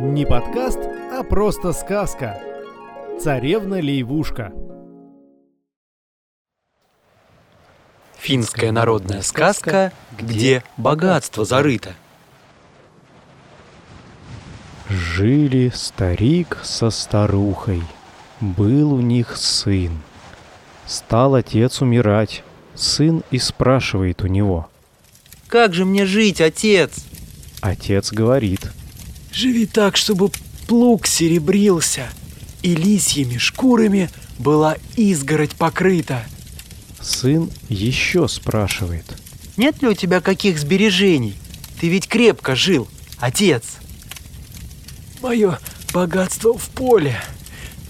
Не подкаст, а просто сказка. Царевна-лейвушка. Финская народная сказка, где богатство зарыто. Жили старик со старухой. Был у них сын. Стал отец умирать. Сын и спрашивает у него. Как же мне жить, отец? Отец говорит. Живи так, чтобы плуг серебрился, и лисьими шкурами была изгородь покрыта. Сын еще спрашивает. Нет ли у тебя каких сбережений? Ты ведь крепко жил, отец. Мое богатство в поле.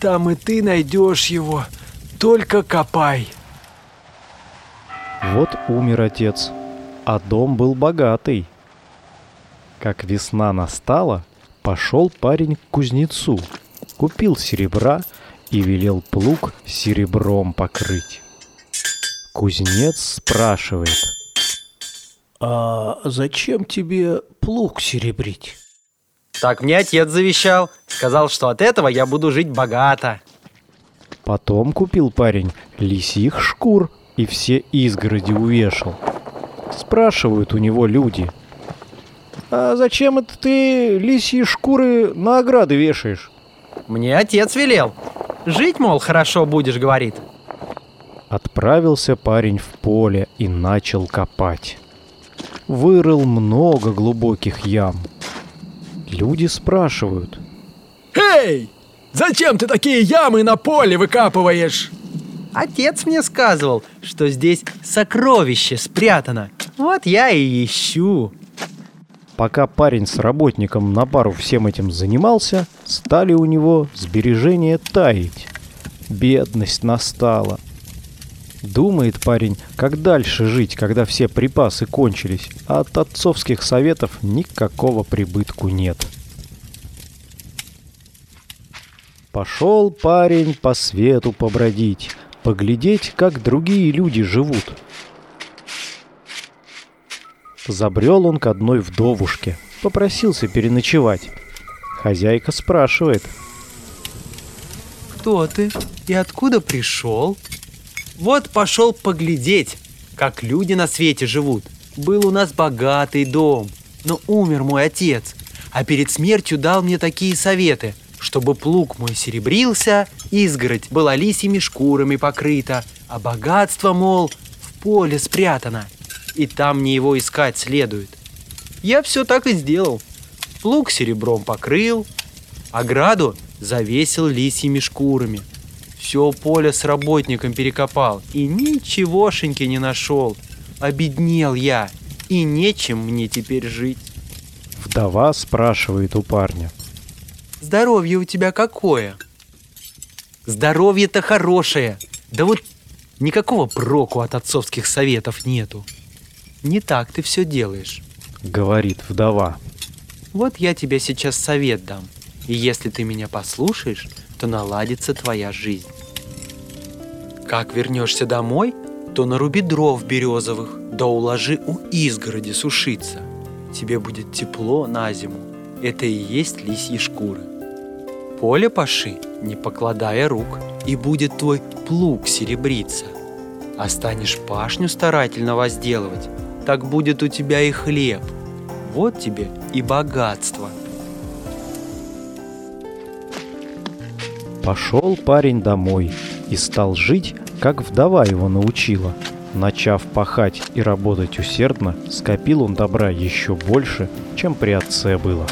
Там и ты найдешь его. Только копай. Вот умер отец, а дом был богатый. Как весна настала, пошел парень к кузнецу, купил серебра и велел плуг серебром покрыть. Кузнец спрашивает. А зачем тебе плуг серебрить? Так мне отец завещал. Сказал, что от этого я буду жить богато. Потом купил парень лисьих шкур и все изгороди увешал. Спрашивают у него люди. «А зачем это ты лисьи шкуры на ограды вешаешь?» Мне отец велел. Жить, мол, хорошо будешь, говорит. Отправился парень в поле и начал копать. Вырыл много глубоких ям. Люди спрашивают. Эй! Зачем ты такие ямы на поле выкапываешь? Отец мне сказывал, что здесь сокровище спрятано. Вот я и ищу. Пока парень с работником на пару всем этим занимался, стали у него сбережения таять. Бедность настала. Думает парень, как дальше жить, когда все припасы кончились, а от отцовских советов никакого прибытку нет. Пошел парень по свету побродить, поглядеть, как другие люди живут. Забрел он к одной вдовушке, попросился переночевать. Хозяйка спрашивает. Кто ты и откуда пришел? Вот пошел поглядеть, как люди на свете живут. Был у нас богатый дом, но умер мой отец, а перед смертью дал мне такие советы, чтобы плуг мой серебрился, изгородь была лисьими шкурами покрыта, а богатство, мол, в поле спрятано, и там мне его искать следует. Я все так и сделал. Плуг серебром покрыл, ограду завесил лисьими шкурами. Все поле с работником перекопал и ничегошеньки не нашел. Обеднел я, и нечем мне теперь жить. Вдова спрашивает у парня. Здоровье у тебя какое? Здоровье-то хорошее. Да вот никакого проку от отцовских советов нету. Не так ты все делаешь. Говорит вдова. Вот я тебе сейчас совет дам. И если ты меня послушаешь, то наладится твоя жизнь. Как вернешься домой, то наруби дров березовых, да уложи у изгороди сушиться. Тебе будет тепло на зиму. Это и есть лисьи шкуры. Поле паши, не покладая рук, и будет твой плуг серебриться. А станешь пашню старательно возделывать, так будет у тебя и хлеб. Вот тебе и богатство. Пошел парень домой и стал жить, как вдова его научила. Начав пахать и работать усердно, скопил он добра еще больше, чем при отце было.